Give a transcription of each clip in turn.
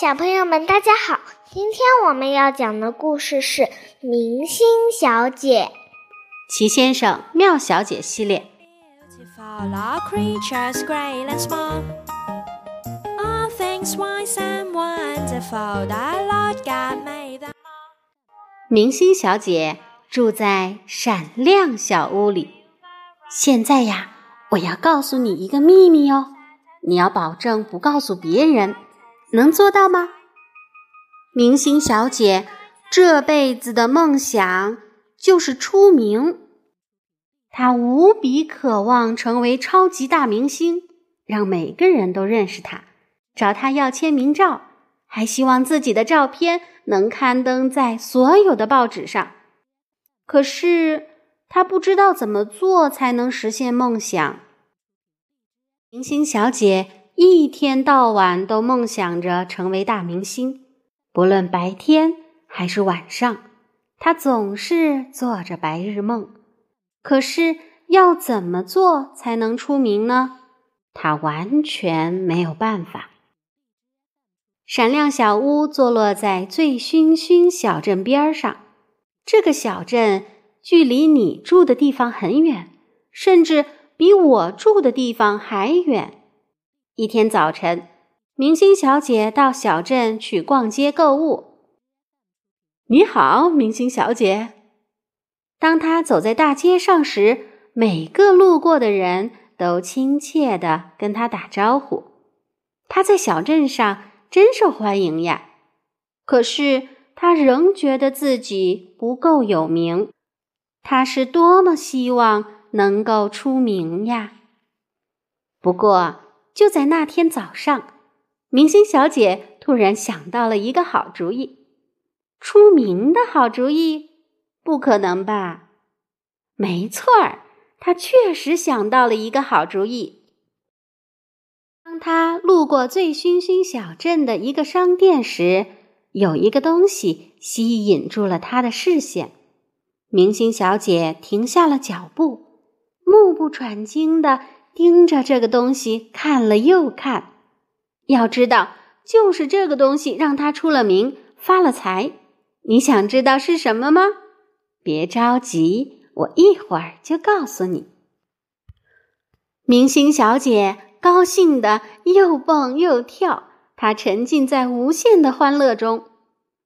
小朋友们，大家好！今天我们要讲的故事是《明星小姐》。齐先生、妙小姐系列。明星小姐住在闪亮小屋里。现在呀，我要告诉你一个秘密哦，你要保证不告诉别人。能做到吗？明星小姐这辈子的梦想就是出名，她无比渴望成为超级大明星，让每个人都认识她，找她要签名照，还希望自己的照片能刊登在所有的报纸上。可是他不知道怎么做才能实现梦想。明星小姐。一天到晚都梦想着成为大明星，不论白天还是晚上，他总是做着白日梦。可是要怎么做才能出名呢？他完全没有办法。闪亮小屋坐落在醉醺醺小镇边上，这个小镇距离你住的地方很远，甚至比我住的地方还远。一天早晨，明星小姐到小镇去逛街购物。你好，明星小姐。当她走在大街上时，每个路过的人都亲切地跟她打招呼。她在小镇上真受欢迎呀。可是她仍觉得自己不够有名。他是多么希望能够出名呀！不过。就在那天早上，明星小姐突然想到了一个好主意。出名的好主意？不可能吧？没错儿，她确实想到了一个好主意。当她路过醉醺醺小镇的一个商店时，有一个东西吸引住了她的视线。明星小姐停下了脚步，目不转睛地。盯着这个东西看了又看，要知道，就是这个东西让她出了名，发了财。你想知道是什么吗？别着急，我一会儿就告诉你。明星小姐高兴的又蹦又跳，她沉浸在无限的欢乐中。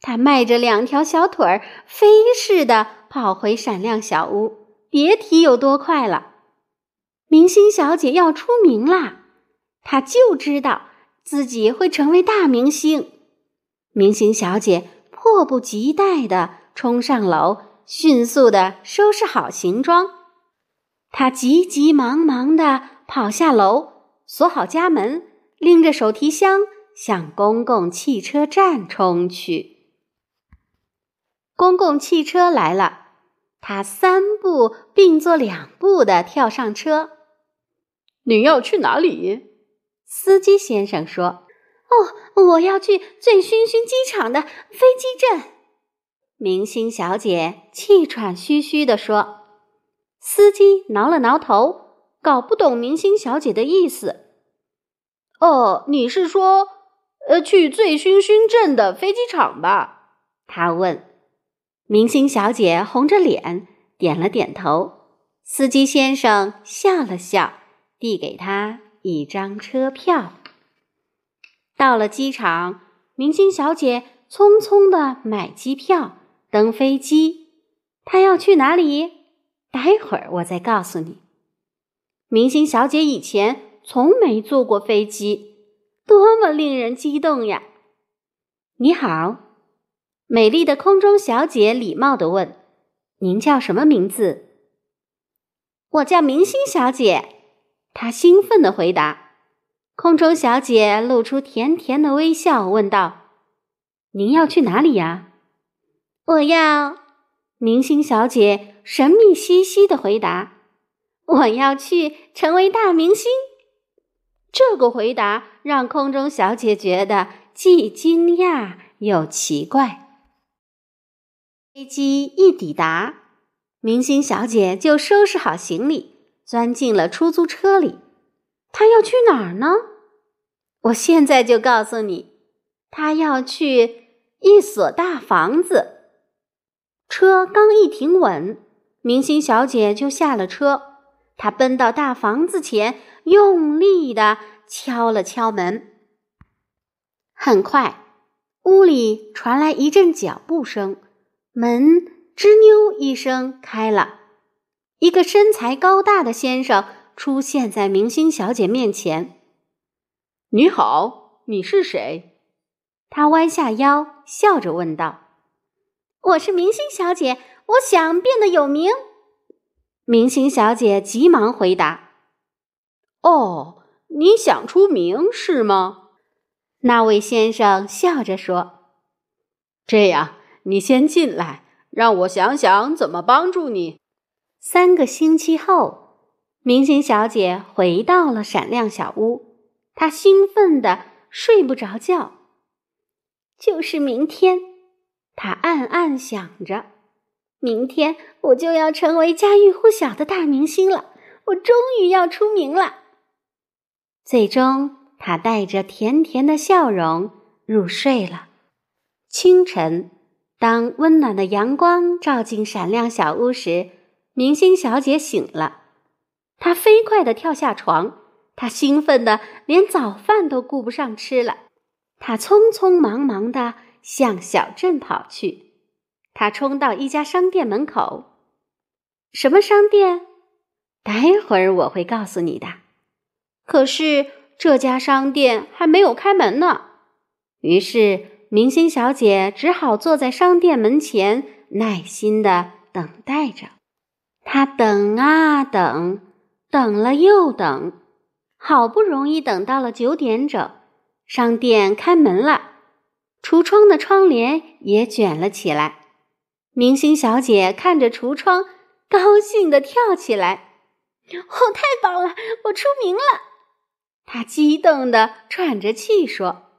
她迈着两条小腿儿，飞似的跑回闪亮小屋，别提有多快了。明星小姐要出名啦！她就知道自己会成为大明星。明星小姐迫不及待地冲上楼，迅速地收拾好行装。她急急忙忙地跑下楼，锁好家门，拎着手提箱向公共汽车站冲去。公共汽车来了，他三步并作两步地跳上车。你要去哪里？司机先生说：“哦，我要去醉醺醺机场的飞机镇。”明星小姐气喘吁吁地说。司机挠了挠头，搞不懂明星小姐的意思。“哦，你是说，呃，去醉醺醺镇的飞机场吧？”他问。明星小姐红着脸点了点头。司机先生笑了笑。递给他一张车票。到了机场，明星小姐匆匆的买机票，登飞机。她要去哪里？待会儿我再告诉你。明星小姐以前从没坐过飞机，多么令人激动呀！你好，美丽的空中小姐礼貌的问：“您叫什么名字？”我叫明星小姐。她兴奋地回答：“空中小姐露出甜甜的微笑，问道：‘您要去哪里呀？’我要……明星小姐神秘兮兮地回答：‘我要去成为大明星。’这个回答让空中小姐觉得既惊讶又奇怪。飞机一抵达，明星小姐就收拾好行李。钻进了出租车里，她要去哪儿呢？我现在就告诉你，她要去一所大房子。车刚一停稳，明星小姐就下了车。她奔到大房子前，用力的敲了敲门。很快，屋里传来一阵脚步声，门吱扭一声开了。一个身材高大的先生出现在明星小姐面前。“你好，你是谁？”他弯下腰，笑着问道。我是明星小姐，我想变得有名。明星小姐急忙回答：“哦，你想出名是吗？”那位先生笑着说：“这样，你先进来，让我想想怎么帮助你。”三个星期后，明星小姐回到了闪亮小屋，她兴奋的睡不着觉。就是明天。她暗暗想着：“明天我就要成为家喻户晓的大明星了，我终于要出名了。”最终，她带着甜甜的笑容入睡了。清晨，当温暖的阳光照进闪亮小屋时，明星小姐醒了。她飞快地跳下床，她兴奋的连早饭都顾不上吃了。她匆匆忙忙地。向小镇跑去，她冲到一家商店门口。什么商店？待会儿我会告诉你的。可是这家商店还没有开门呢。于是明星小姐只好坐在商店门前，耐心的等待着。她等啊等，等了又等，好不容易等到了九点整，商店开门了。橱窗的窗帘也卷了起来，明星小姐看着橱窗，高兴的跳起来：“哦，太棒了，我出名了！”她激动地喘着气说：“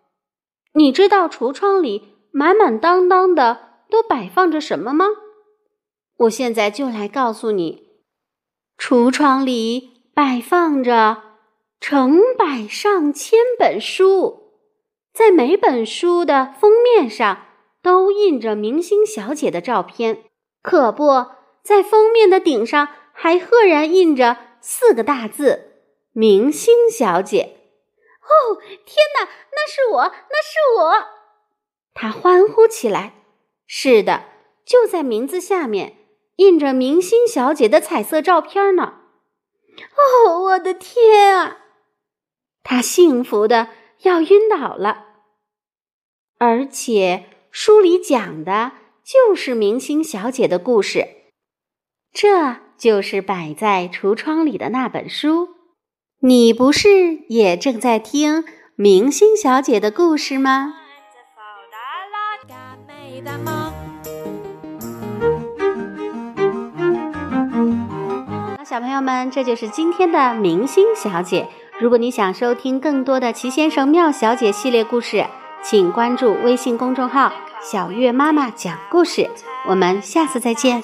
你知道橱窗里满满当当的都摆放着什么吗？我现在就来告诉你，橱窗里摆放着成百上千本书。”在每本书的封面上都印着明星小姐的照片，可不在封面的顶上还赫然印着四个大字“明星小姐”。哦，天哪，那是我，那是我！他欢呼起来。是的，就在名字下面印着明星小姐的彩色照片呢。哦，我的天啊！他幸福的。要晕倒了，而且书里讲的就是明星小姐的故事，这就是摆在橱窗里的那本书。你不是也正在听明星小姐的故事吗？小朋友们，这就是今天的明星小姐。如果你想收听更多的奇先生妙小姐系列故事，请关注微信公众号“小月妈妈讲故事”。我们下次再见。